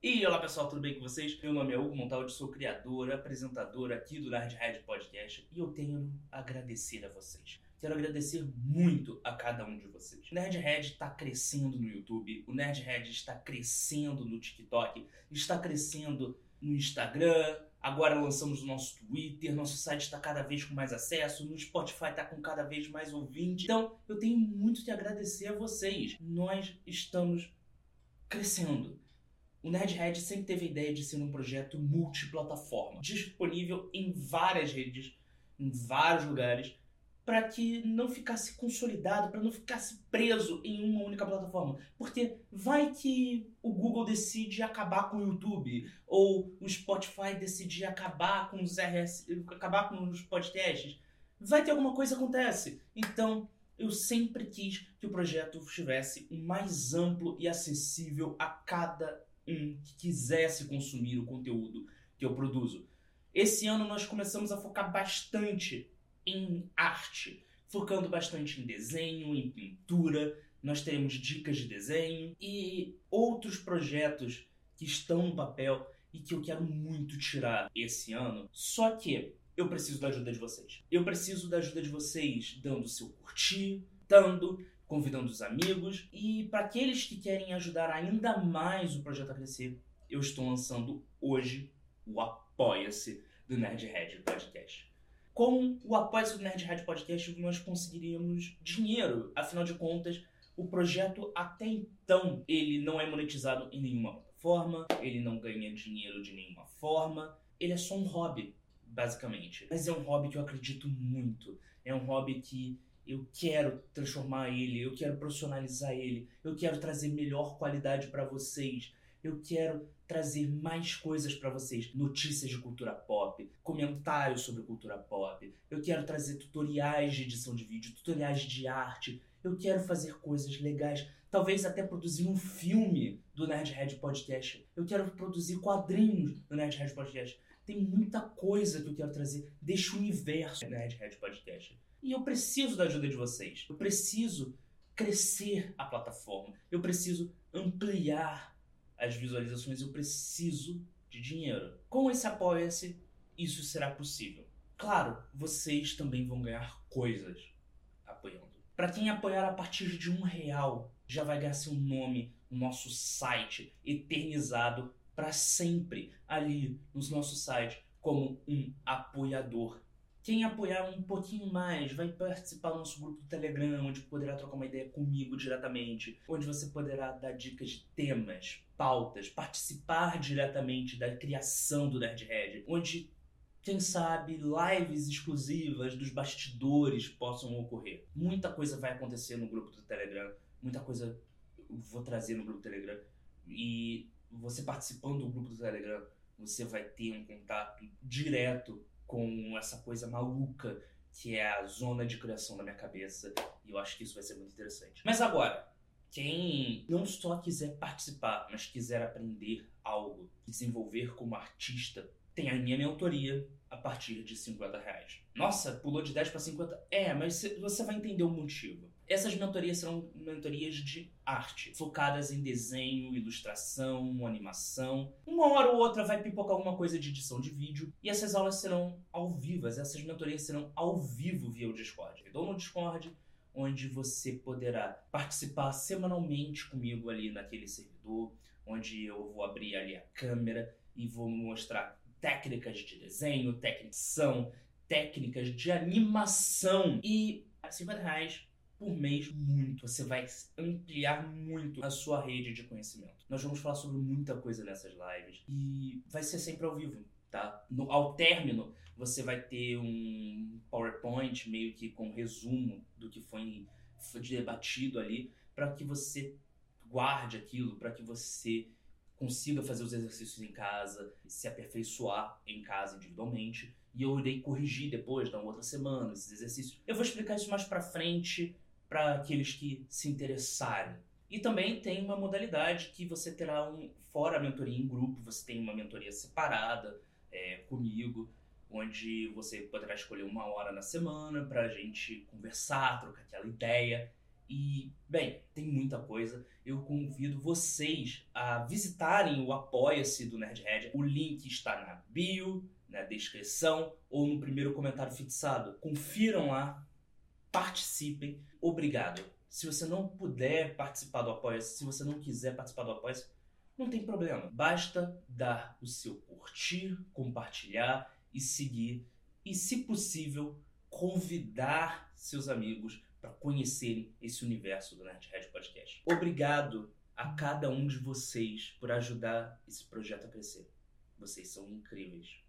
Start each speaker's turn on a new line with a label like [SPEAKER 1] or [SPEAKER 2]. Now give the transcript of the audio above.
[SPEAKER 1] E olá pessoal, tudo bem com vocês? Meu nome é Hugo Montaldi, sou criador, apresentador aqui do Nerd Head Podcast e eu tenho a agradecer a vocês. Quero agradecer muito a cada um de vocês. O Nerdhead está crescendo no YouTube, o Nerdhead está crescendo no TikTok, está crescendo no Instagram, agora lançamos o nosso Twitter, nosso site está cada vez com mais acesso, no Spotify está com cada vez mais ouvinte. Então, eu tenho muito que agradecer a vocês. Nós estamos crescendo. O Nerdhead sempre teve a ideia de ser um projeto multiplataforma, disponível em várias redes, em vários lugares, para que não ficasse consolidado, para não ficasse preso em uma única plataforma. Porque vai que o Google decide acabar com o YouTube, ou o Spotify decide acabar com os RS, acabar com os podcasts. Vai ter alguma coisa acontece. Então, eu sempre quis que o projeto estivesse o mais amplo e acessível a cada que quisesse consumir o conteúdo que eu produzo. Esse ano nós começamos a focar bastante em arte, focando bastante em desenho, em pintura. Nós teremos dicas de desenho e outros projetos que estão no papel e que eu quero muito tirar esse ano. Só que eu preciso da ajuda de vocês. Eu preciso da ajuda de vocês dando seu curtir, dando, convidando os amigos e para aqueles que querem ajudar ainda mais o projeto a crescer, eu estou lançando hoje o Apoia-se do Nerdhead Podcast com o apoio do Nerd Podcast nós conseguiríamos dinheiro. Afinal de contas, o projeto até então ele não é monetizado em nenhuma plataforma, ele não ganha dinheiro de nenhuma forma, ele é só um hobby, basicamente. Mas é um hobby que eu acredito muito. É um hobby que eu quero transformar ele, eu quero profissionalizar ele, eu quero trazer melhor qualidade para vocês. Eu quero trazer mais coisas para vocês, notícias de cultura pop, comentários sobre cultura pop. Eu quero trazer tutoriais de edição de vídeo, tutoriais de arte. Eu quero fazer coisas legais, talvez até produzir um filme do Nerdhead Podcast. Eu quero produzir quadrinhos do Nerdhead Podcast. Tem muita coisa que eu quero trazer deste universo do Nerdhead Podcast. E eu preciso da ajuda de vocês. Eu preciso crescer a plataforma. Eu preciso ampliar as visualizações, eu preciso de dinheiro. Com esse apoia-se, isso será possível. Claro, vocês também vão ganhar coisas apoiando. Para quem apoiar a partir de um real, já vai ganhar seu nome no nosso site, eternizado para sempre ali no nosso site como um apoiador quem apoiar um pouquinho mais vai participar do nosso grupo do Telegram, onde poderá trocar uma ideia comigo diretamente, onde você poderá dar dicas de temas, pautas, participar diretamente da criação do Nerdhead, onde quem sabe lives exclusivas dos bastidores possam ocorrer. Muita coisa vai acontecer no grupo do Telegram, muita coisa vou trazer no grupo do Telegram e você participando do grupo do Telegram, você vai ter um contato direto com essa coisa maluca que é a zona de criação da minha cabeça. E eu acho que isso vai ser muito interessante. Mas agora, quem não só quiser participar, mas quiser aprender algo, desenvolver como artista, tem a minha mentoria a partir de 50 reais. Nossa, pulou de 10 para 50? É, mas você vai entender o motivo. Essas mentorias serão mentorias de arte, focadas em desenho, ilustração, animação. Uma hora ou outra vai pipocar alguma coisa de edição de vídeo. E essas aulas serão ao vivo, essas mentorias serão ao vivo via o Discord. Eu dou no Discord, onde você poderá participar semanalmente comigo ali naquele servidor, onde eu vou abrir ali a câmera e vou mostrar técnicas de desenho, técnicas técnicas de animação e 50 reais por mês muito. Você vai ampliar muito a sua rede de conhecimento. Nós vamos falar sobre muita coisa nessas lives e vai ser sempre ao vivo, tá? No, ao término, você vai ter um PowerPoint meio que com resumo do que foi, foi debatido ali para que você guarde aquilo, para que você consiga fazer os exercícios em casa, se aperfeiçoar em casa individualmente. E eu irei corrigir depois, na outra semana, esses exercícios. Eu vou explicar isso mais pra frente para aqueles que se interessarem. E também tem uma modalidade que você terá um fora a mentoria em grupo, você tem uma mentoria separada é, comigo, onde você poderá escolher uma hora na semana para a gente conversar, trocar aquela ideia E, bem, tem muita coisa. Eu convido vocês a visitarem o Apoia-se do Nerdhead. O link está na bio, na descrição ou no primeiro comentário fixado. Confiram lá, participem. Obrigado. Se você não puder participar do Apoia-se, se você não quiser participar do Apoia-se, não tem problema. Basta dar o seu curtir, compartilhar e seguir. E, se possível, convidar seus amigos para conhecerem esse universo do Nerdhead Podcast. Obrigado a cada um de vocês por ajudar esse projeto a crescer. Vocês são incríveis.